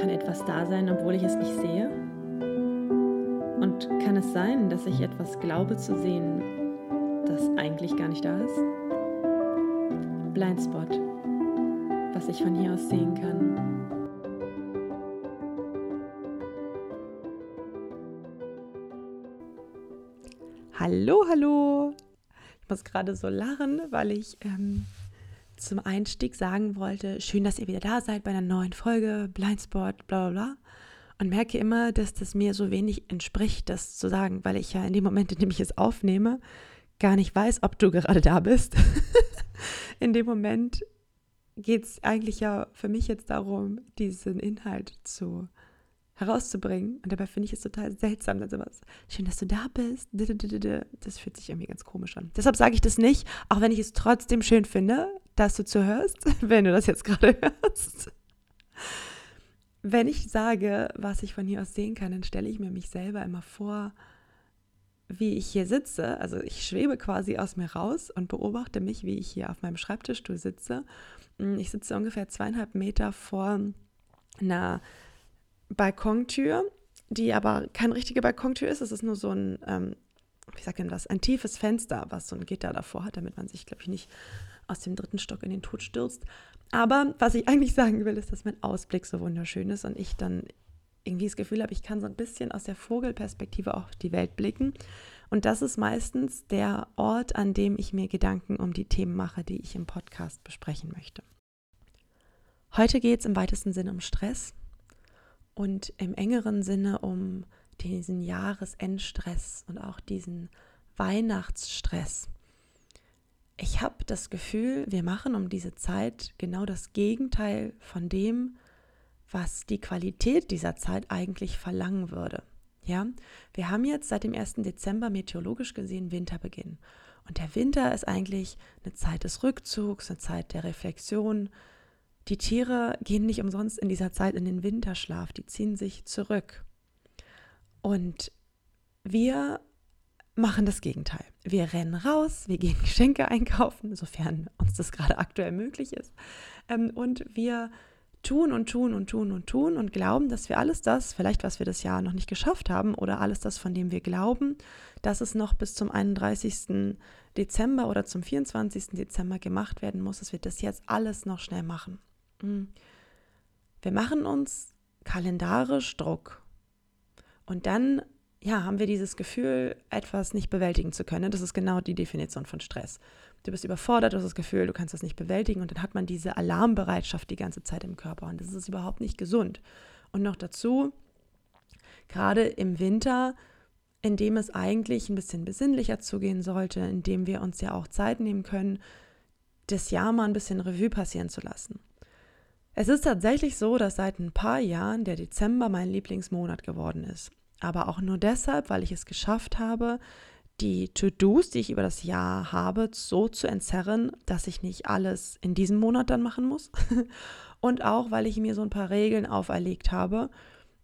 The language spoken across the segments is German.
Kann etwas da sein, obwohl ich es nicht sehe? Und kann es sein, dass ich etwas glaube zu sehen, das eigentlich gar nicht da ist? Blindspot, was ich von hier aus sehen kann. Hallo, hallo. Ich muss gerade so lachen, weil ich ähm, zum Einstieg sagen wollte, schön, dass ihr wieder da seid bei einer neuen Folge, Blindspot, bla bla bla. Und merke immer, dass das mir so wenig entspricht, das zu sagen, weil ich ja in dem Moment, in dem ich es aufnehme, gar nicht weiß, ob du gerade da bist. in dem Moment geht es eigentlich ja für mich jetzt darum, diesen Inhalt zu herauszubringen. Und dabei finde ich es total seltsam, dass sowas, schön, dass du da bist. Das fühlt sich irgendwie ganz komisch an. Deshalb sage ich das nicht, auch wenn ich es trotzdem schön finde, dass du zuhörst, wenn du das jetzt gerade hörst. Wenn ich sage, was ich von hier aus sehen kann, dann stelle ich mir mich selber immer vor, wie ich hier sitze. Also ich schwebe quasi aus mir raus und beobachte mich, wie ich hier auf meinem Schreibtischstuhl sitze. Ich sitze ungefähr zweieinhalb Meter vor einer Balkontür, die aber keine richtige Balkontür ist. Es ist nur so ein, ähm, wie sagt man das, ein tiefes Fenster, was so ein Gitter davor hat, damit man sich, glaube ich, nicht aus dem dritten Stock in den Tod stürzt. Aber was ich eigentlich sagen will, ist, dass mein Ausblick so wunderschön ist und ich dann irgendwie das Gefühl habe, ich kann so ein bisschen aus der Vogelperspektive auf die Welt blicken. Und das ist meistens der Ort, an dem ich mir Gedanken um die Themen mache, die ich im Podcast besprechen möchte. Heute geht es im weitesten Sinne um Stress und im engeren Sinne um diesen Jahresendstress und auch diesen Weihnachtsstress. Ich habe das Gefühl, wir machen um diese Zeit genau das Gegenteil von dem, was die Qualität dieser Zeit eigentlich verlangen würde. Ja, wir haben jetzt seit dem 1. Dezember meteorologisch gesehen Winterbeginn. Und der Winter ist eigentlich eine Zeit des Rückzugs, eine Zeit der Reflexion, die Tiere gehen nicht umsonst in dieser Zeit in den Winterschlaf, die ziehen sich zurück. Und wir machen das Gegenteil. Wir rennen raus, wir gehen Geschenke einkaufen, sofern uns das gerade aktuell möglich ist. Ähm, und wir tun und tun und tun und tun und glauben, dass wir alles das, vielleicht was wir das Jahr noch nicht geschafft haben oder alles das, von dem wir glauben, dass es noch bis zum 31. Dezember oder zum 24. Dezember gemacht werden muss, dass wir das jetzt alles noch schnell machen. Hm. Wir machen uns kalendarisch Druck. Und dann, ja, haben wir dieses Gefühl, etwas nicht bewältigen zu können. Das ist genau die Definition von Stress. Du bist überfordert, du hast das Gefühl, du kannst das nicht bewältigen und dann hat man diese Alarmbereitschaft die ganze Zeit im Körper und das ist überhaupt nicht gesund. Und noch dazu, gerade im Winter, in dem es eigentlich ein bisschen besinnlicher zugehen sollte, in dem wir uns ja auch Zeit nehmen können, das Jahr mal ein bisschen Revue passieren zu lassen. Es ist tatsächlich so, dass seit ein paar Jahren der Dezember mein Lieblingsmonat geworden ist. Aber auch nur deshalb, weil ich es geschafft habe, die To-Dos, die ich über das Jahr habe, so zu entzerren, dass ich nicht alles in diesem Monat dann machen muss. Und auch, weil ich mir so ein paar Regeln auferlegt habe,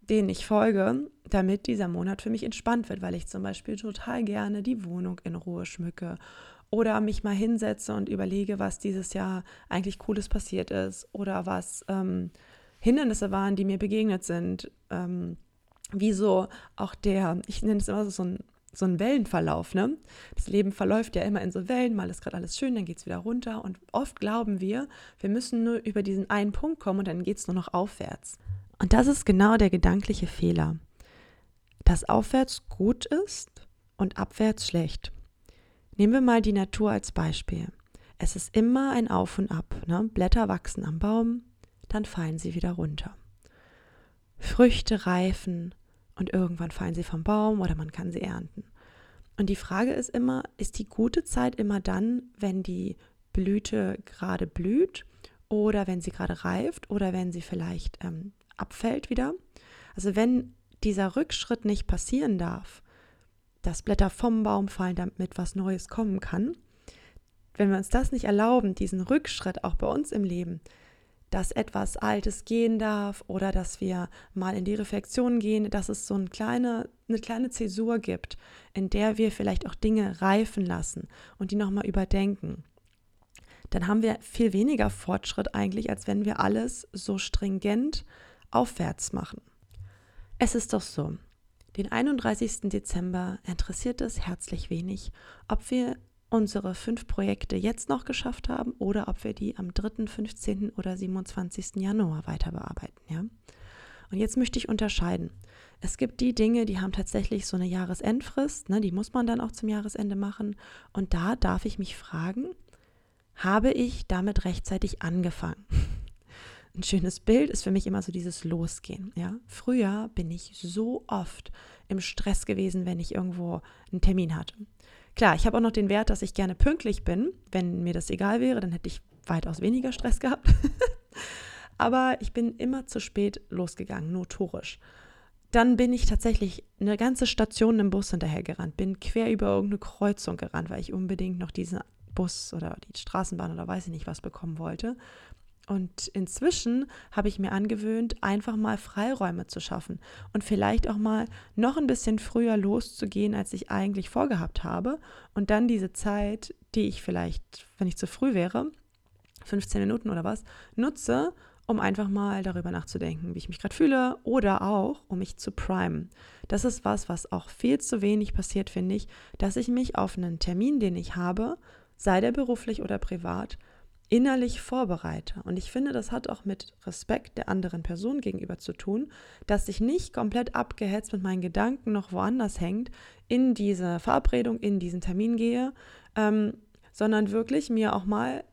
denen ich folge, damit dieser Monat für mich entspannt wird, weil ich zum Beispiel total gerne die Wohnung in Ruhe schmücke oder mich mal hinsetze und überlege, was dieses Jahr eigentlich Cooles passiert ist oder was ähm, Hindernisse waren, die mir begegnet sind. Ähm, wie so auch der, ich nenne es immer so ein, so ein Wellenverlauf. Ne? Das Leben verläuft ja immer in so Wellen, mal ist gerade alles schön, dann geht es wieder runter. Und oft glauben wir, wir müssen nur über diesen einen Punkt kommen und dann geht es nur noch aufwärts. Und das ist genau der gedankliche Fehler. Dass aufwärts gut ist und abwärts schlecht. Nehmen wir mal die Natur als Beispiel. Es ist immer ein Auf und Ab. Ne? Blätter wachsen am Baum, dann fallen sie wieder runter. Früchte reifen und irgendwann fallen sie vom Baum oder man kann sie ernten. Und die Frage ist immer, ist die gute Zeit immer dann, wenn die Blüte gerade blüht oder wenn sie gerade reift oder wenn sie vielleicht ähm, abfällt wieder? Also wenn dieser Rückschritt nicht passieren darf, dass Blätter vom Baum fallen, damit was Neues kommen kann. Wenn wir uns das nicht erlauben, diesen Rückschritt auch bei uns im Leben, dass etwas Altes gehen darf oder dass wir mal in die Reflexion gehen, dass es so eine kleine, eine kleine Zäsur gibt, in der wir vielleicht auch Dinge reifen lassen und die nochmal überdenken, dann haben wir viel weniger Fortschritt eigentlich, als wenn wir alles so stringent aufwärts machen. Es ist doch so, den 31. Dezember interessiert es herzlich wenig, ob wir unsere fünf Projekte jetzt noch geschafft haben oder ob wir die am 3., 15. oder 27. Januar weiter bearbeiten. Ja? Und jetzt möchte ich unterscheiden. Es gibt die Dinge, die haben tatsächlich so eine Jahresendfrist, ne, die muss man dann auch zum Jahresende machen. Und da darf ich mich fragen, habe ich damit rechtzeitig angefangen? Ein schönes Bild ist für mich immer so dieses Losgehen. Ja? Früher bin ich so oft im Stress gewesen, wenn ich irgendwo einen Termin hatte. Klar, ich habe auch noch den Wert, dass ich gerne pünktlich bin. Wenn mir das egal wäre, dann hätte ich weitaus weniger Stress gehabt. Aber ich bin immer zu spät losgegangen, notorisch. Dann bin ich tatsächlich eine ganze Station im Bus hinterhergerannt, bin quer über irgendeine Kreuzung gerannt, weil ich unbedingt noch diesen Bus oder die Straßenbahn oder weiß ich nicht was bekommen wollte. Und inzwischen habe ich mir angewöhnt, einfach mal Freiräume zu schaffen und vielleicht auch mal noch ein bisschen früher loszugehen, als ich eigentlich vorgehabt habe. Und dann diese Zeit, die ich vielleicht, wenn ich zu früh wäre, 15 Minuten oder was, nutze, um einfach mal darüber nachzudenken, wie ich mich gerade fühle oder auch, um mich zu primen. Das ist was, was auch viel zu wenig passiert, finde ich, dass ich mich auf einen Termin, den ich habe, sei der beruflich oder privat, innerlich vorbereite. Und ich finde, das hat auch mit Respekt der anderen Person gegenüber zu tun, dass ich nicht komplett abgehetzt mit meinen Gedanken noch woanders hängt, in diese Verabredung, in diesen Termin gehe, ähm, sondern wirklich mir auch mal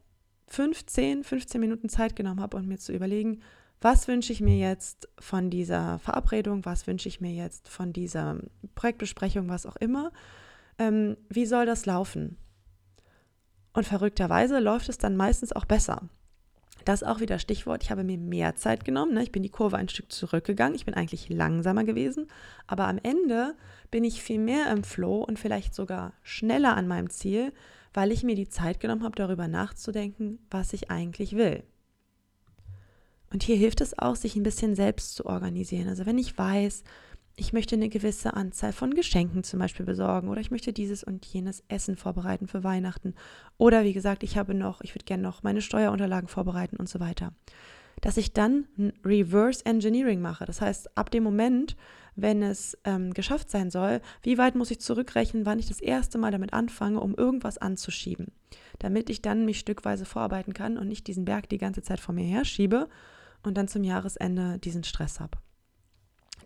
15, 15 Minuten Zeit genommen habe und mir zu überlegen, was wünsche ich mir jetzt von dieser Verabredung, was wünsche ich mir jetzt von dieser Projektbesprechung, was auch immer. Ähm, wie soll das laufen? Und verrückterweise läuft es dann meistens auch besser. Das auch wieder Stichwort. Ich habe mir mehr Zeit genommen. Ne? Ich bin die Kurve ein Stück zurückgegangen. Ich bin eigentlich langsamer gewesen. Aber am Ende bin ich viel mehr im Flow und vielleicht sogar schneller an meinem Ziel, weil ich mir die Zeit genommen habe, darüber nachzudenken, was ich eigentlich will. Und hier hilft es auch, sich ein bisschen selbst zu organisieren. Also wenn ich weiß, ich möchte eine gewisse Anzahl von Geschenken zum Beispiel besorgen oder ich möchte dieses und jenes Essen vorbereiten für Weihnachten oder wie gesagt, ich habe noch, ich würde gerne noch meine Steuerunterlagen vorbereiten und so weiter. Dass ich dann Reverse Engineering mache. Das heißt, ab dem Moment, wenn es ähm, geschafft sein soll, wie weit muss ich zurückrechnen, wann ich das erste Mal damit anfange, um irgendwas anzuschieben, damit ich dann mich stückweise vorarbeiten kann und nicht diesen Berg die ganze Zeit vor mir herschiebe und dann zum Jahresende diesen Stress habe.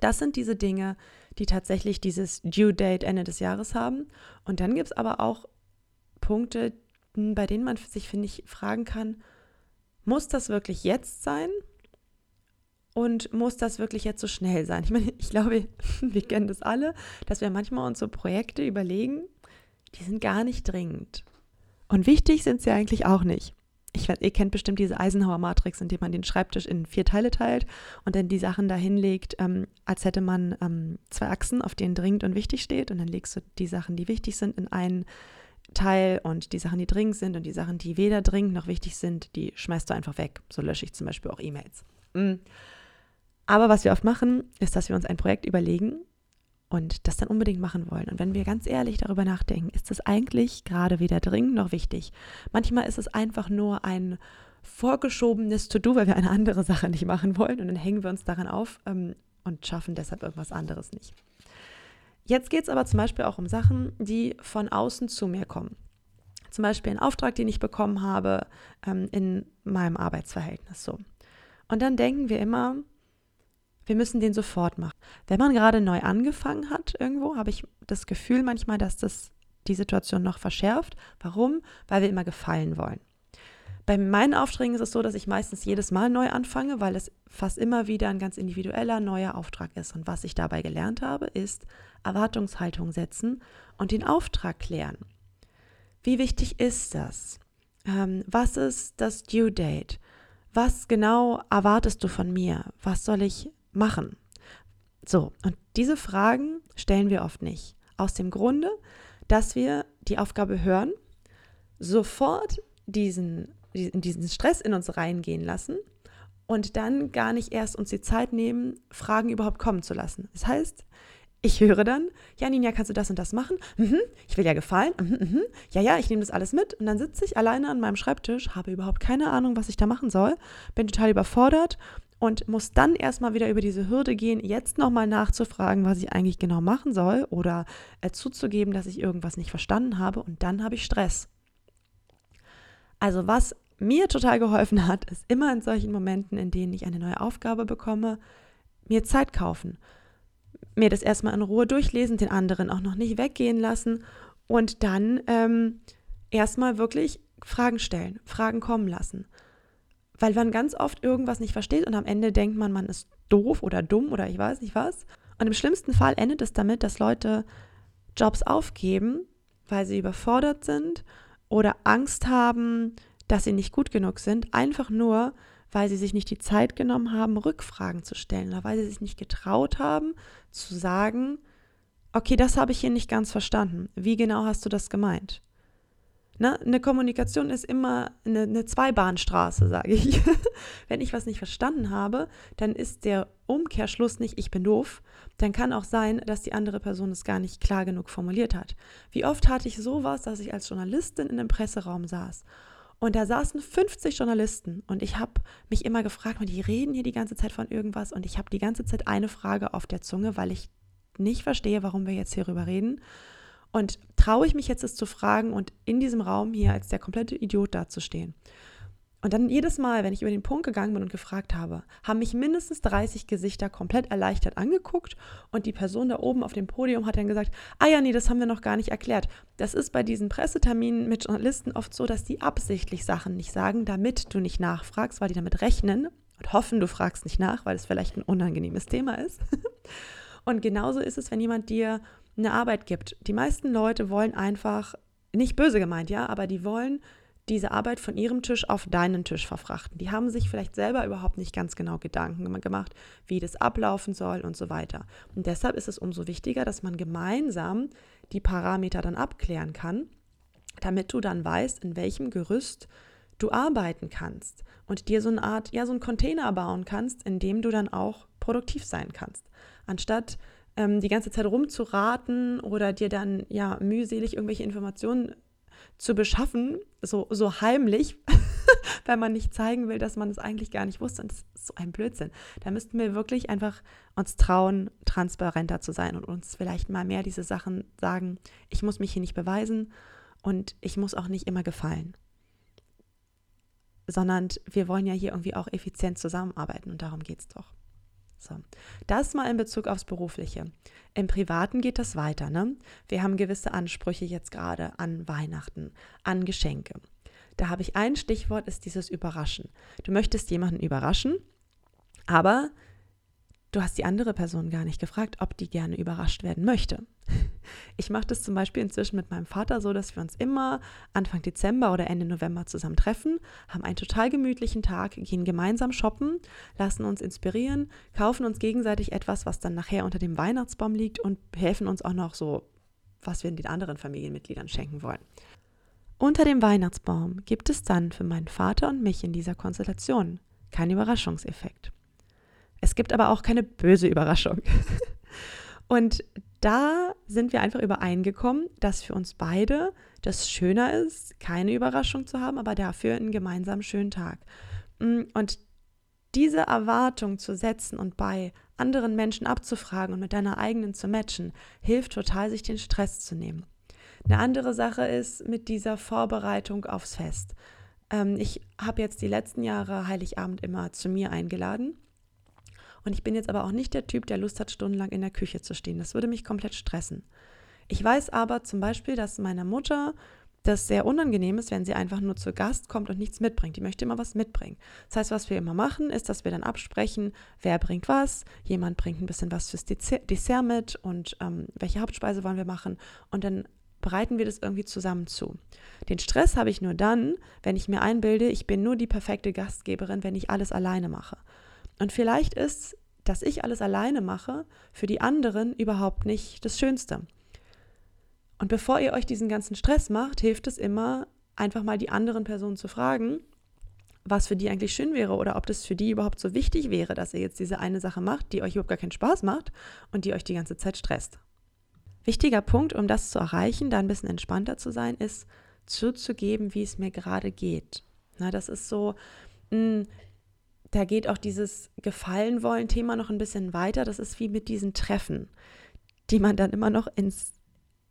Das sind diese Dinge, die tatsächlich dieses Due Date Ende des Jahres haben. Und dann gibt es aber auch Punkte, bei denen man sich, finde ich, fragen kann, muss das wirklich jetzt sein? Und muss das wirklich jetzt so schnell sein? Ich meine, ich glaube, wir kennen das alle, dass wir manchmal uns so Projekte überlegen, die sind gar nicht dringend. Und wichtig sind sie eigentlich auch nicht ich, ihr kennt bestimmt diese Eisenhower-Matrix, in der man den Schreibtisch in vier Teile teilt und dann die Sachen dahin legt, ähm, als hätte man ähm, zwei Achsen, auf denen dringend und wichtig steht. Und dann legst du die Sachen, die wichtig sind, in einen Teil und die Sachen, die dringend sind und die Sachen, die weder dringend noch wichtig sind, die schmeißt du einfach weg. So lösche ich zum Beispiel auch E-Mails. Mhm. Aber was wir oft machen, ist, dass wir uns ein Projekt überlegen und das dann unbedingt machen wollen. Und wenn wir ganz ehrlich darüber nachdenken, ist das eigentlich gerade weder dringend noch wichtig. Manchmal ist es einfach nur ein vorgeschobenes To-Do, weil wir eine andere Sache nicht machen wollen und dann hängen wir uns daran auf ähm, und schaffen deshalb irgendwas anderes nicht. Jetzt geht es aber zum Beispiel auch um Sachen, die von außen zu mir kommen. Zum Beispiel ein Auftrag, den ich bekommen habe ähm, in meinem Arbeitsverhältnis. So. Und dann denken wir immer, wir müssen den sofort machen. Wenn man gerade neu angefangen hat irgendwo, habe ich das Gefühl manchmal, dass das die Situation noch verschärft. Warum? Weil wir immer gefallen wollen. Bei meinen Aufträgen ist es so, dass ich meistens jedes Mal neu anfange, weil es fast immer wieder ein ganz individueller neuer Auftrag ist. Und was ich dabei gelernt habe, ist Erwartungshaltung setzen und den Auftrag klären. Wie wichtig ist das? Ähm, was ist das Due Date? Was genau erwartest du von mir? Was soll ich machen? So, und diese Fragen stellen wir oft nicht. Aus dem Grunde, dass wir die Aufgabe hören, sofort diesen, diesen Stress in uns reingehen lassen und dann gar nicht erst uns die Zeit nehmen, Fragen überhaupt kommen zu lassen. Das heißt, ich höre dann, ja, Ninja, kannst du das und das machen? Mhm, ich will ja gefallen. Mhm, mhm. Ja, ja, ich nehme das alles mit. Und dann sitze ich alleine an meinem Schreibtisch, habe überhaupt keine Ahnung, was ich da machen soll, bin total überfordert und muss dann erstmal wieder über diese Hürde gehen, jetzt nochmal nachzufragen, was ich eigentlich genau machen soll oder äh, zuzugeben, dass ich irgendwas nicht verstanden habe und dann habe ich Stress. Also was mir total geholfen hat, ist immer in solchen Momenten, in denen ich eine neue Aufgabe bekomme, mir Zeit kaufen. Mir das erstmal in Ruhe durchlesen, den anderen auch noch nicht weggehen lassen und dann ähm, erstmal wirklich Fragen stellen, Fragen kommen lassen. Weil man ganz oft irgendwas nicht versteht und am Ende denkt man, man ist doof oder dumm oder ich weiß nicht was. Und im schlimmsten Fall endet es damit, dass Leute Jobs aufgeben, weil sie überfordert sind oder Angst haben, dass sie nicht gut genug sind, einfach nur, weil sie sich nicht die Zeit genommen haben, Rückfragen zu stellen oder weil sie sich nicht getraut haben, zu sagen, okay, das habe ich hier nicht ganz verstanden. Wie genau hast du das gemeint? Ne? Eine Kommunikation ist immer eine, eine Zweibahnstraße, sage ich. Wenn ich was nicht verstanden habe, dann ist der Umkehrschluss nicht, ich bin doof. Dann kann auch sein, dass die andere Person es gar nicht klar genug formuliert hat. Wie oft hatte ich sowas, dass ich als Journalistin in einem Presseraum saß und da saßen 50 Journalisten und ich habe mich immer gefragt, die reden hier die ganze Zeit von irgendwas und ich habe die ganze Zeit eine Frage auf der Zunge, weil ich nicht verstehe, warum wir jetzt hierüber reden. Und traue ich mich jetzt, es zu fragen und in diesem Raum hier als der komplette Idiot dazustehen? Und dann jedes Mal, wenn ich über den Punkt gegangen bin und gefragt habe, haben mich mindestens 30 Gesichter komplett erleichtert angeguckt und die Person da oben auf dem Podium hat dann gesagt, ah ja, nee, das haben wir noch gar nicht erklärt. Das ist bei diesen Presseterminen mit Journalisten oft so, dass die absichtlich Sachen nicht sagen, damit du nicht nachfragst, weil die damit rechnen und hoffen, du fragst nicht nach, weil es vielleicht ein unangenehmes Thema ist. Und genauso ist es, wenn jemand dir eine Arbeit gibt. Die meisten Leute wollen einfach, nicht böse gemeint, ja, aber die wollen diese Arbeit von ihrem Tisch auf deinen Tisch verfrachten. Die haben sich vielleicht selber überhaupt nicht ganz genau Gedanken gemacht, wie das ablaufen soll und so weiter. Und deshalb ist es umso wichtiger, dass man gemeinsam die Parameter dann abklären kann, damit du dann weißt, in welchem Gerüst du arbeiten kannst und dir so eine Art, ja, so einen Container bauen kannst, in dem du dann auch produktiv sein kannst. Anstatt ähm, die ganze Zeit rumzuraten oder dir dann ja mühselig irgendwelche Informationen zu beschaffen, so, so heimlich, weil man nicht zeigen will, dass man es eigentlich gar nicht wusste. Und das ist so ein Blödsinn. Da müssten wir wirklich einfach uns trauen, transparenter zu sein und uns vielleicht mal mehr diese Sachen sagen, ich muss mich hier nicht beweisen und ich muss auch nicht immer gefallen. Sondern wir wollen ja hier irgendwie auch effizient zusammenarbeiten und darum geht es doch. So, das mal in Bezug aufs Berufliche. Im Privaten geht das weiter. Ne? Wir haben gewisse Ansprüche jetzt gerade an Weihnachten, an Geschenke. Da habe ich ein Stichwort, ist dieses Überraschen. Du möchtest jemanden überraschen, aber du hast die andere Person gar nicht gefragt, ob die gerne überrascht werden möchte. Ich mache das zum Beispiel inzwischen mit meinem Vater so, dass wir uns immer Anfang Dezember oder Ende November zusammen treffen, haben einen total gemütlichen Tag, gehen gemeinsam shoppen, lassen uns inspirieren, kaufen uns gegenseitig etwas, was dann nachher unter dem Weihnachtsbaum liegt und helfen uns auch noch so, was wir den anderen Familienmitgliedern schenken wollen. Unter dem Weihnachtsbaum gibt es dann für meinen Vater und mich in dieser Konstellation keinen Überraschungseffekt. Es gibt aber auch keine böse Überraschung. Und da sind wir einfach übereingekommen, dass für uns beide das schöner ist, keine Überraschung zu haben, aber dafür einen gemeinsamen schönen Tag. Mm, und diese Erwartung zu setzen und bei anderen Menschen abzufragen und mit deiner eigenen zu matchen, hilft total, sich den Stress zu nehmen. Eine andere Sache ist mit dieser Vorbereitung aufs Fest. Ähm, ich habe jetzt die letzten Jahre Heiligabend immer zu mir eingeladen und ich bin jetzt aber auch nicht der Typ, der Lust hat, stundenlang in der Küche zu stehen. Das würde mich komplett stressen. Ich weiß aber zum Beispiel, dass meiner Mutter das sehr unangenehm ist, wenn sie einfach nur zu Gast kommt und nichts mitbringt. Die möchte immer was mitbringen. Das heißt, was wir immer machen, ist, dass wir dann absprechen, wer bringt was. Jemand bringt ein bisschen was fürs Dessert mit und ähm, welche Hauptspeise wollen wir machen. Und dann bereiten wir das irgendwie zusammen zu. Den Stress habe ich nur dann, wenn ich mir einbilde, ich bin nur die perfekte Gastgeberin, wenn ich alles alleine mache. Und vielleicht ist, dass ich alles alleine mache, für die anderen überhaupt nicht das Schönste. Und bevor ihr euch diesen ganzen Stress macht, hilft es immer, einfach mal die anderen Personen zu fragen, was für die eigentlich schön wäre oder ob das für die überhaupt so wichtig wäre, dass ihr jetzt diese eine Sache macht, die euch überhaupt gar keinen Spaß macht und die euch die ganze Zeit stresst. Wichtiger Punkt, um das zu erreichen, da ein bisschen entspannter zu sein, ist zuzugeben, wie es mir gerade geht. Na, das ist so, mh, hm, da geht auch dieses Gefallen wollen Thema noch ein bisschen weiter. Das ist wie mit diesen Treffen, die man dann immer noch ins,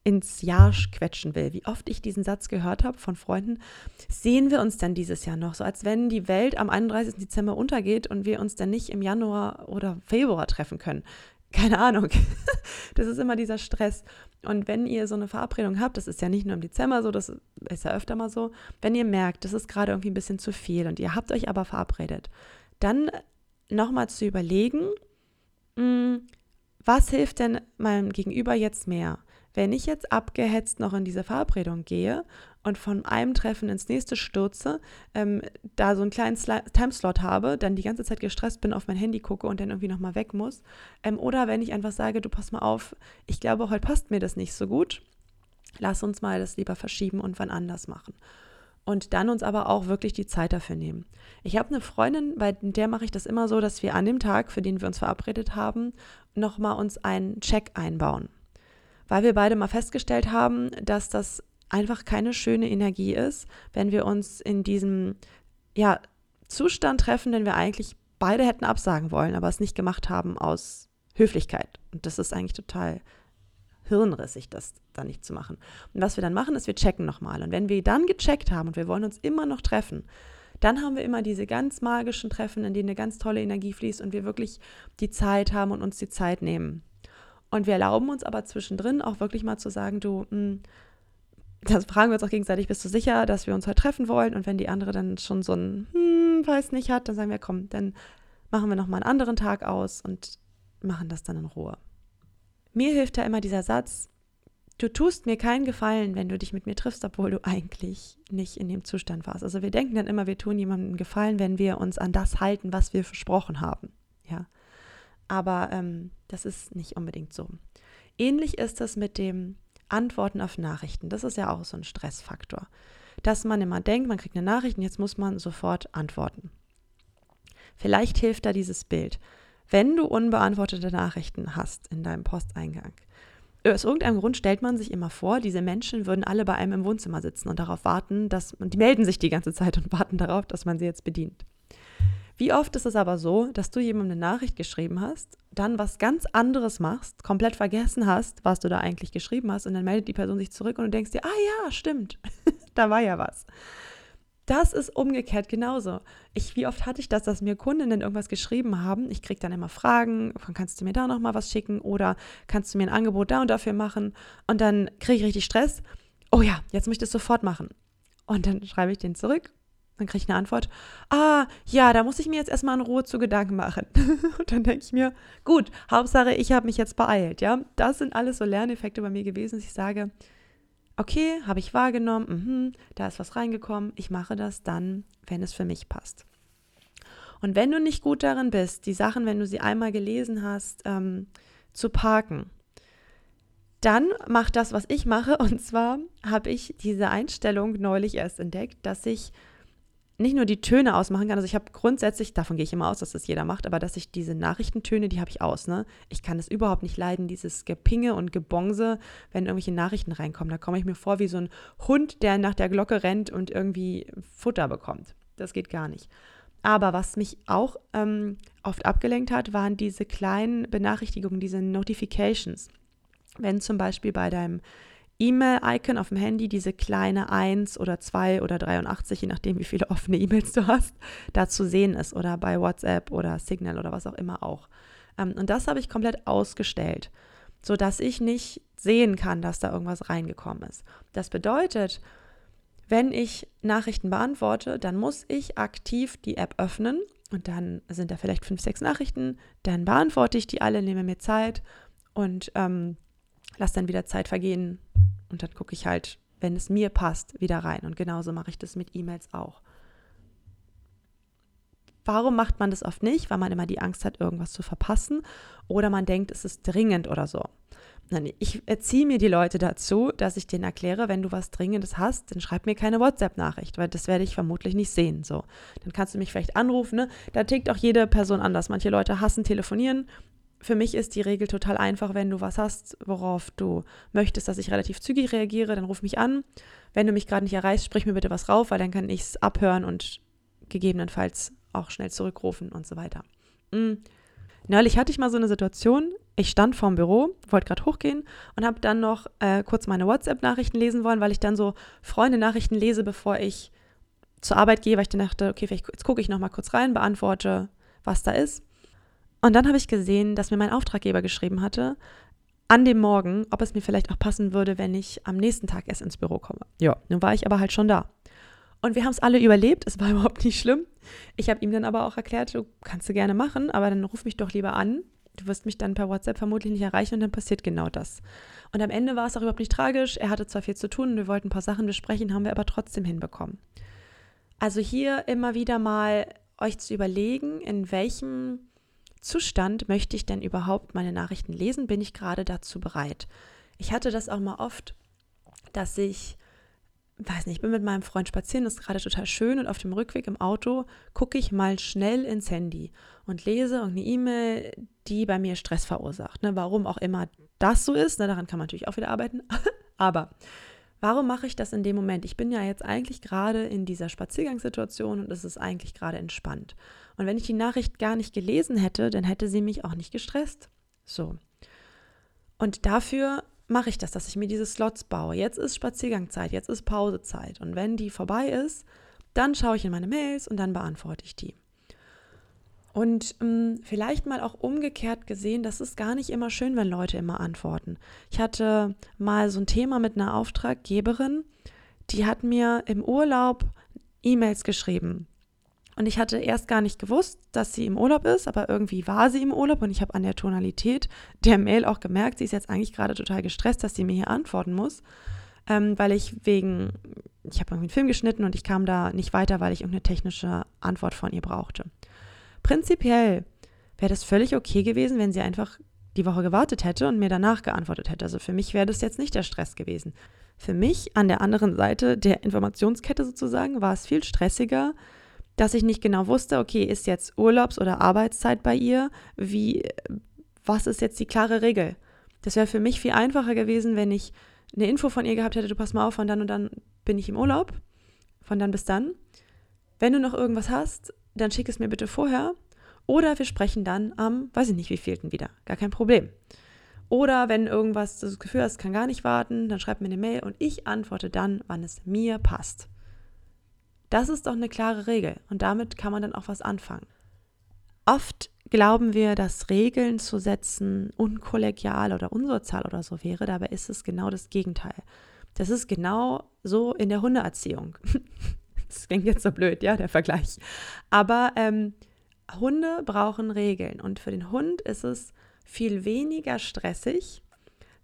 ins Jahr quetschen will. Wie oft ich diesen Satz gehört habe von Freunden, sehen wir uns dann dieses Jahr noch, so als wenn die Welt am 31. Dezember untergeht und wir uns dann nicht im Januar oder Februar treffen können. Keine Ahnung. Das ist immer dieser Stress. Und wenn ihr so eine Verabredung habt, das ist ja nicht nur im Dezember so, das ist ja öfter mal so, wenn ihr merkt, das ist gerade irgendwie ein bisschen zu viel und ihr habt euch aber verabredet, dann nochmal zu überlegen, hm, was hilft denn meinem Gegenüber jetzt mehr? Wenn ich jetzt abgehetzt noch in diese Verabredung gehe und von einem Treffen ins nächste stürze, ähm, da so einen kleinen Sli Timeslot habe, dann die ganze Zeit gestresst bin, auf mein Handy gucke und dann irgendwie nochmal weg muss. Ähm, oder wenn ich einfach sage, du pass mal auf, ich glaube, heute passt mir das nicht so gut, lass uns mal das lieber verschieben und wann anders machen und dann uns aber auch wirklich die Zeit dafür nehmen. Ich habe eine Freundin, bei der mache ich das immer so, dass wir an dem Tag, für den wir uns verabredet haben, nochmal uns einen Check einbauen. Weil wir beide mal festgestellt haben, dass das einfach keine schöne Energie ist, wenn wir uns in diesem ja, Zustand treffen, den wir eigentlich beide hätten absagen wollen, aber es nicht gemacht haben aus Höflichkeit. Und das ist eigentlich total hirnrissig, das dann nicht zu machen. Und was wir dann machen, ist, wir checken nochmal. Und wenn wir dann gecheckt haben und wir wollen uns immer noch treffen, dann haben wir immer diese ganz magischen Treffen, in denen eine ganz tolle Energie fließt und wir wirklich die Zeit haben und uns die Zeit nehmen. Und wir erlauben uns aber zwischendrin auch wirklich mal zu sagen, du, mh, hm, das fragen wir uns auch gegenseitig, bist du sicher, dass wir uns heute treffen wollen? Und wenn die andere dann schon so ein, hm, weiß nicht hat, dann sagen wir, komm, dann machen wir nochmal einen anderen Tag aus und machen das dann in Ruhe. Mir hilft da immer dieser Satz, du tust mir keinen Gefallen, wenn du dich mit mir triffst, obwohl du eigentlich nicht in dem Zustand warst. Also wir denken dann immer, wir tun jemandem einen Gefallen, wenn wir uns an das halten, was wir versprochen haben. Ja. Aber ähm, das ist nicht unbedingt so. Ähnlich ist es mit dem Antworten auf Nachrichten. Das ist ja auch so ein Stressfaktor. Dass man immer denkt, man kriegt eine Nachricht und jetzt muss man sofort antworten. Vielleicht hilft da dieses Bild. Wenn du unbeantwortete Nachrichten hast in deinem Posteingang, aus irgendeinem Grund stellt man sich immer vor, diese Menschen würden alle bei einem im Wohnzimmer sitzen und darauf warten, dass, und die melden sich die ganze Zeit und warten darauf, dass man sie jetzt bedient. Wie oft ist es aber so, dass du jemandem eine Nachricht geschrieben hast, dann was ganz anderes machst, komplett vergessen hast, was du da eigentlich geschrieben hast und dann meldet die Person sich zurück und du denkst dir, ah ja, stimmt, da war ja was. Das ist umgekehrt genauso. Ich, wie oft hatte ich das, dass mir Kundinnen irgendwas geschrieben haben? Ich kriege dann immer Fragen, kannst du mir da nochmal was schicken oder kannst du mir ein Angebot da und dafür machen? Und dann kriege ich richtig Stress. Oh ja, jetzt möchte ich es sofort machen. Und dann schreibe ich den zurück. Dann kriege ich eine Antwort. Ah, ja, da muss ich mir jetzt erstmal in Ruhe zu Gedanken machen. und dann denke ich mir, gut, Hauptsache, ich habe mich jetzt beeilt. Ja, das sind alles so Lerneffekte bei mir gewesen, dass ich sage, okay, habe ich wahrgenommen, mh, da ist was reingekommen, ich mache das dann, wenn es für mich passt. Und wenn du nicht gut darin bist, die Sachen, wenn du sie einmal gelesen hast, ähm, zu parken, dann mach das, was ich mache. Und zwar habe ich diese Einstellung neulich erst entdeckt, dass ich nicht nur die Töne ausmachen kann. Also ich habe grundsätzlich, davon gehe ich immer aus, dass das jeder macht, aber dass ich diese Nachrichtentöne, die habe ich aus. Ne? Ich kann es überhaupt nicht leiden, dieses Gepinge und Gebonse, wenn irgendwelche Nachrichten reinkommen. Da komme ich mir vor wie so ein Hund, der nach der Glocke rennt und irgendwie Futter bekommt. Das geht gar nicht. Aber was mich auch ähm, oft abgelenkt hat, waren diese kleinen Benachrichtigungen, diese Notifications. Wenn zum Beispiel bei deinem E-Mail-Icon auf dem Handy, diese kleine 1 oder 2 oder 83, je nachdem, wie viele offene E-Mails du hast, da zu sehen ist oder bei WhatsApp oder Signal oder was auch immer auch. Ähm, und das habe ich komplett ausgestellt, sodass ich nicht sehen kann, dass da irgendwas reingekommen ist. Das bedeutet, wenn ich Nachrichten beantworte, dann muss ich aktiv die App öffnen und dann sind da vielleicht fünf, sechs Nachrichten, dann beantworte ich die alle, nehme mir Zeit und ähm, lasse dann wieder Zeit vergehen, und dann gucke ich halt, wenn es mir passt, wieder rein. Und genauso mache ich das mit E-Mails auch. Warum macht man das oft nicht? Weil man immer die Angst hat, irgendwas zu verpassen oder man denkt, es ist dringend oder so. Nein, ich erziehe mir die Leute dazu, dass ich denen erkläre, wenn du was Dringendes hast, dann schreib mir keine WhatsApp-Nachricht, weil das werde ich vermutlich nicht sehen. So, dann kannst du mich vielleicht anrufen. Ne? Da tickt auch jede Person anders. Manche Leute hassen telefonieren, für mich ist die Regel total einfach, wenn du was hast, worauf du möchtest, dass ich relativ zügig reagiere, dann ruf mich an. Wenn du mich gerade nicht erreichst, sprich mir bitte was rauf, weil dann kann ich es abhören und gegebenenfalls auch schnell zurückrufen und so weiter. Mhm. Neulich hatte ich mal so eine Situation, ich stand vorm Büro, wollte gerade hochgehen und habe dann noch äh, kurz meine WhatsApp-Nachrichten lesen wollen, weil ich dann so Freunde-Nachrichten lese, bevor ich zur Arbeit gehe, weil ich dann dachte, okay, vielleicht jetzt gucke ich noch mal kurz rein, beantworte, was da ist. Und dann habe ich gesehen, dass mir mein Auftraggeber geschrieben hatte, an dem Morgen, ob es mir vielleicht auch passen würde, wenn ich am nächsten Tag erst ins Büro komme. Ja, nun war ich aber halt schon da. Und wir haben es alle überlebt, es war überhaupt nicht schlimm. Ich habe ihm dann aber auch erklärt, du kannst du gerne machen, aber dann ruf mich doch lieber an. Du wirst mich dann per WhatsApp vermutlich nicht erreichen und dann passiert genau das. Und am Ende war es auch überhaupt nicht tragisch. Er hatte zwar viel zu tun und wir wollten ein paar Sachen besprechen, haben wir aber trotzdem hinbekommen. Also hier immer wieder mal euch zu überlegen, in welchem Zustand möchte ich denn überhaupt meine Nachrichten lesen? Bin ich gerade dazu bereit? Ich hatte das auch mal oft, dass ich, weiß nicht, ich bin mit meinem Freund spazieren, das ist gerade total schön und auf dem Rückweg im Auto gucke ich mal schnell ins Handy und lese irgendeine E-Mail, die bei mir Stress verursacht. Ne? Warum auch immer das so ist, ne? daran kann man natürlich auch wieder arbeiten. Aber Warum mache ich das in dem Moment? Ich bin ja jetzt eigentlich gerade in dieser Spaziergangssituation und es ist eigentlich gerade entspannt. Und wenn ich die Nachricht gar nicht gelesen hätte, dann hätte sie mich auch nicht gestresst. So. Und dafür mache ich das, dass ich mir diese Slots baue. Jetzt ist Spaziergangzeit, jetzt ist Pausezeit. Und wenn die vorbei ist, dann schaue ich in meine Mails und dann beantworte ich die. Und ähm, vielleicht mal auch umgekehrt gesehen, das ist gar nicht immer schön, wenn Leute immer antworten. Ich hatte mal so ein Thema mit einer Auftraggeberin, die hat mir im Urlaub E-Mails geschrieben. Und ich hatte erst gar nicht gewusst, dass sie im Urlaub ist, aber irgendwie war sie im Urlaub und ich habe an der Tonalität der Mail auch gemerkt, sie ist jetzt eigentlich gerade total gestresst, dass sie mir hier antworten muss, ähm, weil ich wegen, ich habe irgendwie einen Film geschnitten und ich kam da nicht weiter, weil ich irgendeine technische Antwort von ihr brauchte. Prinzipiell wäre das völlig okay gewesen, wenn sie einfach die Woche gewartet hätte und mir danach geantwortet hätte. Also für mich wäre das jetzt nicht der Stress gewesen. Für mich an der anderen Seite der Informationskette sozusagen war es viel stressiger, dass ich nicht genau wusste, okay, ist jetzt Urlaubs- oder Arbeitszeit bei ihr? Wie, was ist jetzt die klare Regel? Das wäre für mich viel einfacher gewesen, wenn ich eine Info von ihr gehabt hätte, du pass mal auf, von dann und dann bin ich im Urlaub, von dann bis dann. Wenn du noch irgendwas hast, dann schick es mir bitte vorher. Oder wir sprechen dann am, weiß ich nicht, wie vielten wieder. Gar kein Problem. Oder wenn irgendwas das Gefühl hast, kann gar nicht warten, dann schreib mir eine Mail und ich antworte dann, wann es mir passt. Das ist doch eine klare Regel und damit kann man dann auch was anfangen. Oft glauben wir, dass Regeln zu setzen unkollegial oder unsozial oder so wäre, dabei ist es genau das Gegenteil. Das ist genau so in der Hundeerziehung. Das klingt jetzt so blöd, ja, der Vergleich. Aber ähm, Hunde brauchen Regeln und für den Hund ist es viel weniger stressig,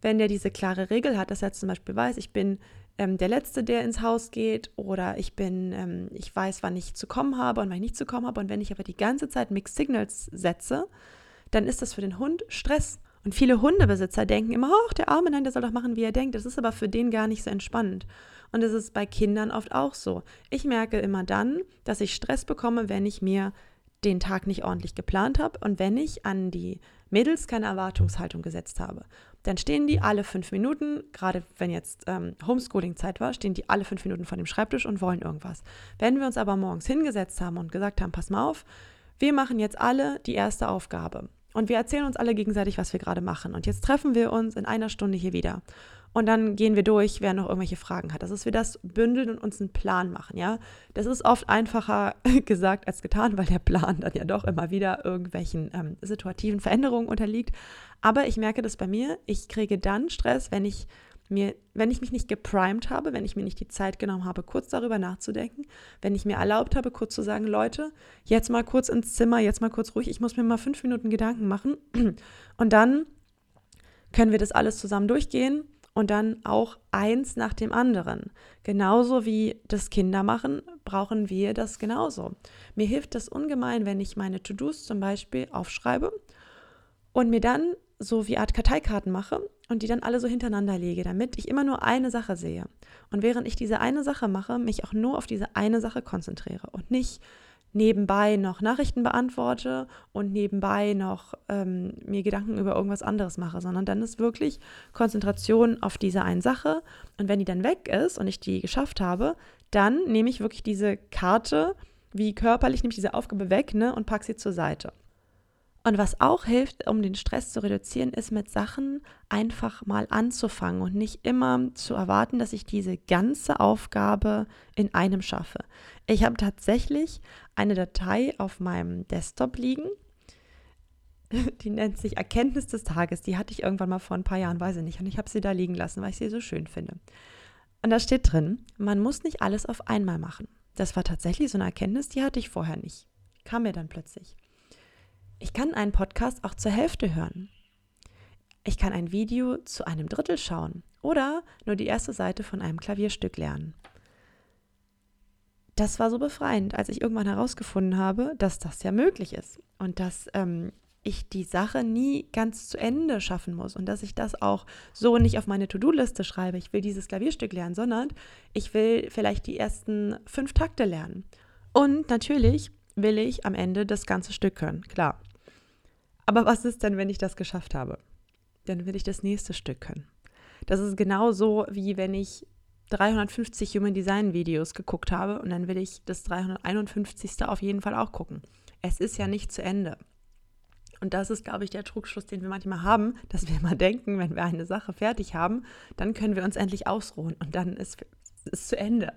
wenn der diese klare Regel hat, dass er zum Beispiel weiß, ich bin ähm, der Letzte, der ins Haus geht oder ich bin, ähm, ich weiß, wann ich zu kommen habe und wann ich nicht zu kommen habe und wenn ich aber die ganze Zeit Mixed Signals setze, dann ist das für den Hund Stress. Und viele Hundebesitzer denken immer, ach, der Arme, nein, der soll doch machen, wie er denkt. Das ist aber für den gar nicht so entspannend. Und es ist bei Kindern oft auch so. Ich merke immer dann, dass ich Stress bekomme, wenn ich mir den Tag nicht ordentlich geplant habe und wenn ich an die Mädels keine Erwartungshaltung gesetzt habe. Dann stehen die alle fünf Minuten, gerade wenn jetzt ähm, Homeschooling-Zeit war, stehen die alle fünf Minuten vor dem Schreibtisch und wollen irgendwas. Wenn wir uns aber morgens hingesetzt haben und gesagt haben, pass mal auf, wir machen jetzt alle die erste Aufgabe. Und wir erzählen uns alle gegenseitig, was wir gerade machen. Und jetzt treffen wir uns in einer Stunde hier wieder. Und dann gehen wir durch, wer noch irgendwelche Fragen hat. Das ist, wir das bündeln und uns einen Plan machen, ja. Das ist oft einfacher gesagt als getan, weil der Plan dann ja doch immer wieder irgendwelchen ähm, situativen Veränderungen unterliegt. Aber ich merke das bei mir. Ich kriege dann Stress, wenn ich mir, wenn ich mich nicht geprimed habe, wenn ich mir nicht die Zeit genommen habe, kurz darüber nachzudenken, wenn ich mir erlaubt habe, kurz zu sagen, Leute, jetzt mal kurz ins Zimmer, jetzt mal kurz ruhig, ich muss mir mal fünf Minuten Gedanken machen und dann können wir das alles zusammen durchgehen und dann auch eins nach dem anderen. Genauso wie das Kinder machen, brauchen wir das genauso. Mir hilft das ungemein, wenn ich meine To-Dos zum Beispiel aufschreibe und mir dann so wie Art Karteikarten mache und die dann alle so hintereinander lege, damit ich immer nur eine Sache sehe. Und während ich diese eine Sache mache, mich auch nur auf diese eine Sache konzentriere und nicht nebenbei noch Nachrichten beantworte und nebenbei noch ähm, mir Gedanken über irgendwas anderes mache, sondern dann ist wirklich Konzentration auf diese eine Sache. Und wenn die dann weg ist und ich die geschafft habe, dann nehme ich wirklich diese Karte wie körperlich nehme ich diese Aufgabe weg ne, und packe sie zur Seite. Und was auch hilft, um den Stress zu reduzieren, ist mit Sachen einfach mal anzufangen und nicht immer zu erwarten, dass ich diese ganze Aufgabe in einem schaffe. Ich habe tatsächlich eine Datei auf meinem Desktop liegen, die nennt sich Erkenntnis des Tages. Die hatte ich irgendwann mal vor ein paar Jahren, weiß ich nicht. Und ich habe sie da liegen lassen, weil ich sie so schön finde. Und da steht drin, man muss nicht alles auf einmal machen. Das war tatsächlich so eine Erkenntnis, die hatte ich vorher nicht. Kam mir dann plötzlich. Ich kann einen Podcast auch zur Hälfte hören. Ich kann ein Video zu einem Drittel schauen oder nur die erste Seite von einem Klavierstück lernen. Das war so befreiend, als ich irgendwann herausgefunden habe, dass das ja möglich ist und dass ähm, ich die Sache nie ganz zu Ende schaffen muss und dass ich das auch so nicht auf meine To-Do-Liste schreibe. Ich will dieses Klavierstück lernen, sondern ich will vielleicht die ersten fünf Takte lernen. Und natürlich will ich am Ende das ganze Stück können, klar. Aber was ist denn, wenn ich das geschafft habe? Dann will ich das nächste Stück können. Das ist genauso wie wenn ich 350 Human Design Videos geguckt habe und dann will ich das 351. auf jeden Fall auch gucken. Es ist ja nicht zu Ende. Und das ist, glaube ich, der Trugschluss, den wir manchmal haben, dass wir immer denken, wenn wir eine Sache fertig haben, dann können wir uns endlich ausruhen und dann ist es zu Ende.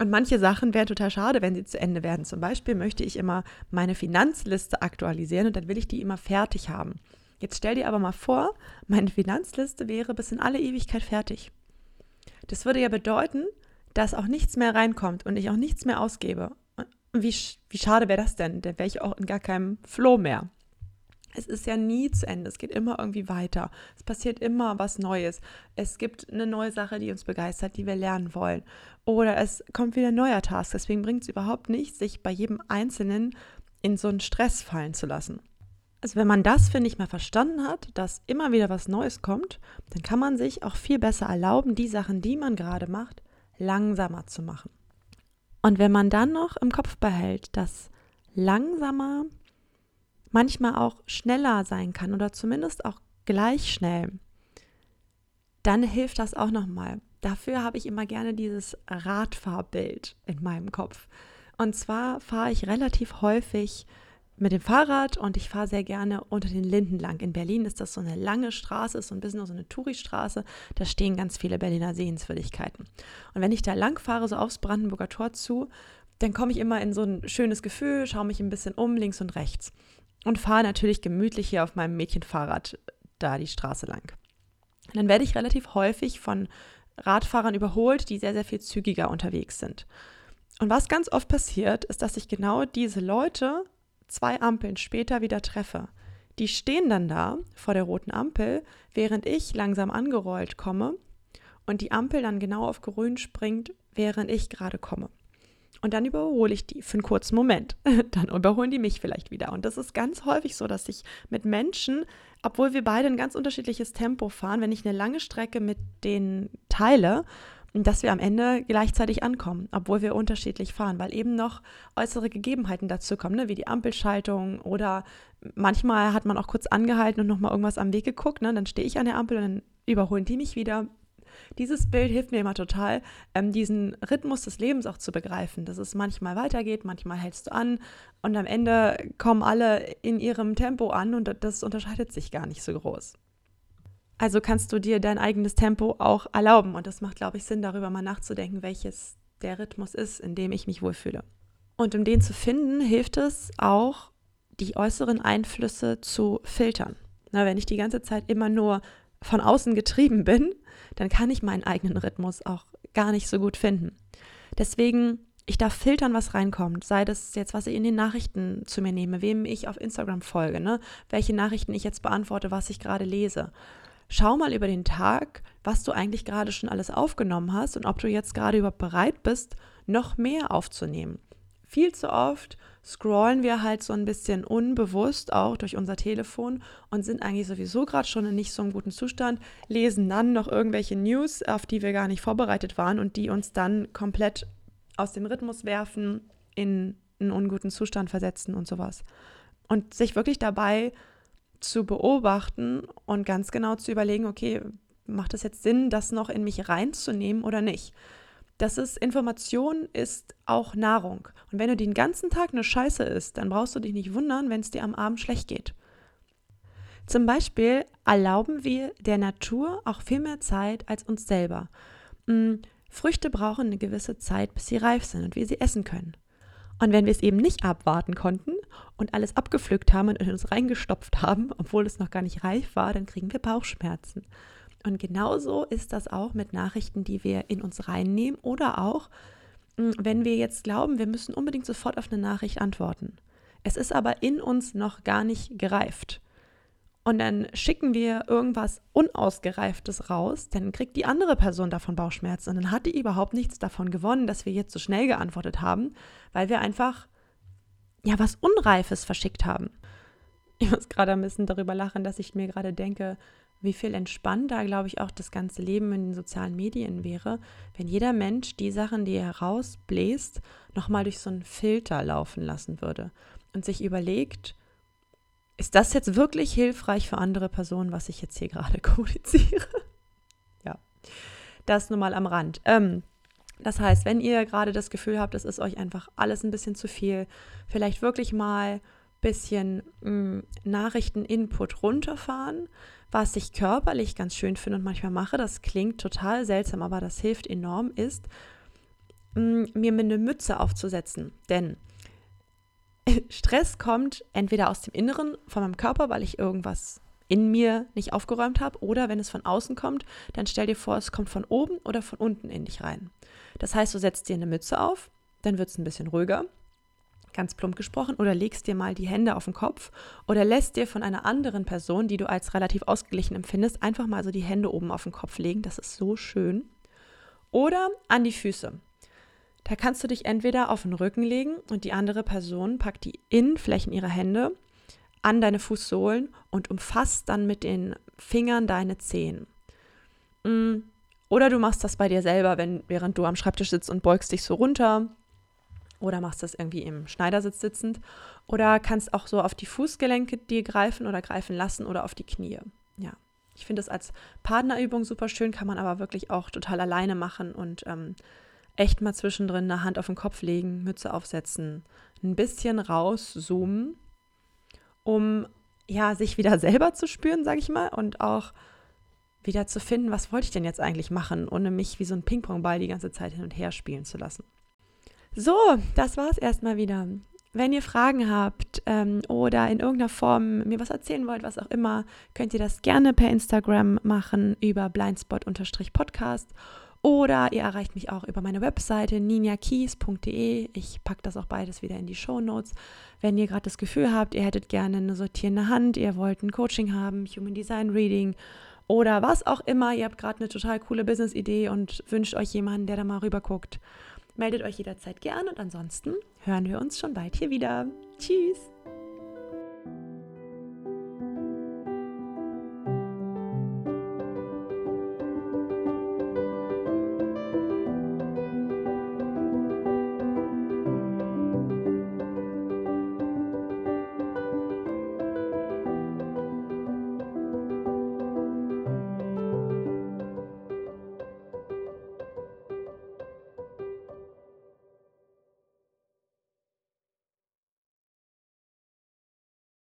Und manche Sachen wären total schade, wenn sie zu Ende werden. Zum Beispiel möchte ich immer meine Finanzliste aktualisieren und dann will ich die immer fertig haben. Jetzt stell dir aber mal vor, meine Finanzliste wäre bis in alle Ewigkeit fertig. Das würde ja bedeuten, dass auch nichts mehr reinkommt und ich auch nichts mehr ausgebe. wie, wie schade wäre das denn? Dann wäre ich auch in gar keinem Flow mehr es ist ja nie zu Ende. Es geht immer irgendwie weiter. Es passiert immer was Neues. Es gibt eine neue Sache, die uns begeistert, die wir lernen wollen. Oder es kommt wieder ein neuer Task. Deswegen bringt es überhaupt nicht, sich bei jedem Einzelnen in so einen Stress fallen zu lassen. Also wenn man das, finde ich, mal verstanden hat, dass immer wieder was Neues kommt, dann kann man sich auch viel besser erlauben, die Sachen, die man gerade macht, langsamer zu machen. Und wenn man dann noch im Kopf behält, dass langsamer manchmal auch schneller sein kann oder zumindest auch gleich schnell, dann hilft das auch nochmal. Dafür habe ich immer gerne dieses Radfahrbild in meinem Kopf. Und zwar fahre ich relativ häufig mit dem Fahrrad und ich fahre sehr gerne unter den Linden lang. In Berlin ist das so eine lange Straße, ist so ein bisschen so eine Touristraße. Da stehen ganz viele Berliner Sehenswürdigkeiten. Und wenn ich da lang fahre, so aufs Brandenburger Tor zu, dann komme ich immer in so ein schönes Gefühl, schaue mich ein bisschen um, links und rechts und fahre natürlich gemütlich hier auf meinem Mädchenfahrrad da die Straße lang. dann werde ich relativ häufig von Radfahrern überholt, die sehr, sehr viel zügiger unterwegs sind. Und was ganz oft passiert, ist, dass ich genau diese Leute zwei Ampeln später wieder treffe. Die stehen dann da vor der roten Ampel, während ich langsam angerollt komme und die Ampel dann genau auf grün springt, während ich gerade komme. Und dann überhole ich die für einen kurzen Moment. Dann überholen die mich vielleicht wieder. Und das ist ganz häufig so, dass ich mit Menschen, obwohl wir beide ein ganz unterschiedliches Tempo fahren, wenn ich eine lange Strecke mit denen teile, dass wir am Ende gleichzeitig ankommen, obwohl wir unterschiedlich fahren, weil eben noch äußere Gegebenheiten dazu kommen, ne? wie die Ampelschaltung oder manchmal hat man auch kurz angehalten und nochmal irgendwas am Weg geguckt, ne? dann stehe ich an der Ampel und dann überholen die mich wieder, dieses Bild hilft mir immer total, ähm, diesen Rhythmus des Lebens auch zu begreifen, dass es manchmal weitergeht, manchmal hältst du an und am Ende kommen alle in ihrem Tempo an und das unterscheidet sich gar nicht so groß. Also kannst du dir dein eigenes Tempo auch erlauben und das macht, glaube ich, Sinn, darüber mal nachzudenken, welches der Rhythmus ist, in dem ich mich wohlfühle. Und um den zu finden, hilft es auch, die äußeren Einflüsse zu filtern. Na, wenn ich die ganze Zeit immer nur von außen getrieben bin, dann kann ich meinen eigenen Rhythmus auch gar nicht so gut finden. Deswegen, ich darf filtern, was reinkommt, sei das jetzt, was ich in den Nachrichten zu mir nehme, wem ich auf Instagram folge, ne? welche Nachrichten ich jetzt beantworte, was ich gerade lese. Schau mal über den Tag, was du eigentlich gerade schon alles aufgenommen hast und ob du jetzt gerade überhaupt bereit bist, noch mehr aufzunehmen. Viel zu oft scrollen wir halt so ein bisschen unbewusst auch durch unser Telefon und sind eigentlich sowieso gerade schon in nicht so einem guten Zustand, lesen dann noch irgendwelche News, auf die wir gar nicht vorbereitet waren und die uns dann komplett aus dem Rhythmus werfen, in einen unguten Zustand versetzen und sowas. Und sich wirklich dabei zu beobachten und ganz genau zu überlegen, okay, macht es jetzt Sinn, das noch in mich reinzunehmen oder nicht? Das ist Information ist auch Nahrung. Und wenn du den ganzen Tag eine Scheiße isst, dann brauchst du dich nicht wundern, wenn es dir am Abend schlecht geht. Zum Beispiel erlauben wir der Natur auch viel mehr Zeit als uns selber. Hm, Früchte brauchen eine gewisse Zeit, bis sie reif sind und wir sie essen können. Und wenn wir es eben nicht abwarten konnten und alles abgepflückt haben und in uns reingestopft haben, obwohl es noch gar nicht reif war, dann kriegen wir Bauchschmerzen. Und genauso ist das auch mit Nachrichten, die wir in uns reinnehmen oder auch, hm, wenn wir jetzt glauben, wir müssen unbedingt sofort auf eine Nachricht antworten. Es ist aber in uns noch gar nicht gereift. Und dann schicken wir irgendwas Unausgereiftes raus, dann kriegt die andere Person davon Bauchschmerzen. Und dann hat die überhaupt nichts davon gewonnen, dass wir jetzt so schnell geantwortet haben, weil wir einfach ja was Unreifes verschickt haben. Ich muss gerade ein bisschen darüber lachen, dass ich mir gerade denke, wie viel entspannter, glaube ich, auch das ganze Leben in den sozialen Medien wäre, wenn jeder Mensch die Sachen, die er rausbläst, nochmal durch so einen Filter laufen lassen würde und sich überlegt, ist das jetzt wirklich hilfreich für andere Personen, was ich jetzt hier gerade kommuniziere? ja, das nur mal am Rand. Ähm, das heißt, wenn ihr gerade das Gefühl habt, es ist euch einfach alles ein bisschen zu viel, vielleicht wirklich mal bisschen hm, Nachrichten-Input runterfahren, was ich körperlich ganz schön finde und manchmal mache, das klingt total seltsam, aber das hilft enorm, ist, mm, mir eine Mütze aufzusetzen. Denn Stress kommt entweder aus dem Inneren, von meinem Körper, weil ich irgendwas in mir nicht aufgeräumt habe, oder wenn es von außen kommt, dann stell dir vor, es kommt von oben oder von unten in dich rein. Das heißt, du setzt dir eine Mütze auf, dann wird es ein bisschen ruhiger ganz plump gesprochen, oder legst dir mal die Hände auf den Kopf oder lässt dir von einer anderen Person, die du als relativ ausgeglichen empfindest, einfach mal so die Hände oben auf den Kopf legen. Das ist so schön. Oder an die Füße. Da kannst du dich entweder auf den Rücken legen und die andere Person packt die Innenflächen ihrer Hände an deine Fußsohlen und umfasst dann mit den Fingern deine Zehen. Mm. Oder du machst das bei dir selber, wenn, während du am Schreibtisch sitzt und beugst dich so runter oder machst das irgendwie im Schneidersitz sitzend oder kannst auch so auf die Fußgelenke dir greifen oder greifen lassen oder auf die Knie. Ja, ich finde es als Partnerübung super schön, kann man aber wirklich auch total alleine machen und ähm, echt mal zwischendrin eine Hand auf den Kopf legen, Mütze aufsetzen, ein bisschen rauszoomen, um ja sich wieder selber zu spüren, sage ich mal, und auch wieder zu finden, was wollte ich denn jetzt eigentlich machen, ohne mich wie so ein Ping-Pong-Ball die ganze Zeit hin und her spielen zu lassen. So, das war's erstmal wieder. Wenn ihr Fragen habt ähm, oder in irgendeiner Form mir was erzählen wollt, was auch immer, könnt ihr das gerne per Instagram machen über blindspot-podcast oder ihr erreicht mich auch über meine Webseite ninjakeys.de. Ich packe das auch beides wieder in die Show Notes. Wenn ihr gerade das Gefühl habt, ihr hättet gerne eine sortierende Hand, ihr wollt ein Coaching haben, Human Design Reading oder was auch immer, ihr habt gerade eine total coole Business-Idee und wünscht euch jemanden, der da mal rüber guckt Meldet euch jederzeit gern und ansonsten hören wir uns schon bald hier wieder. Tschüss!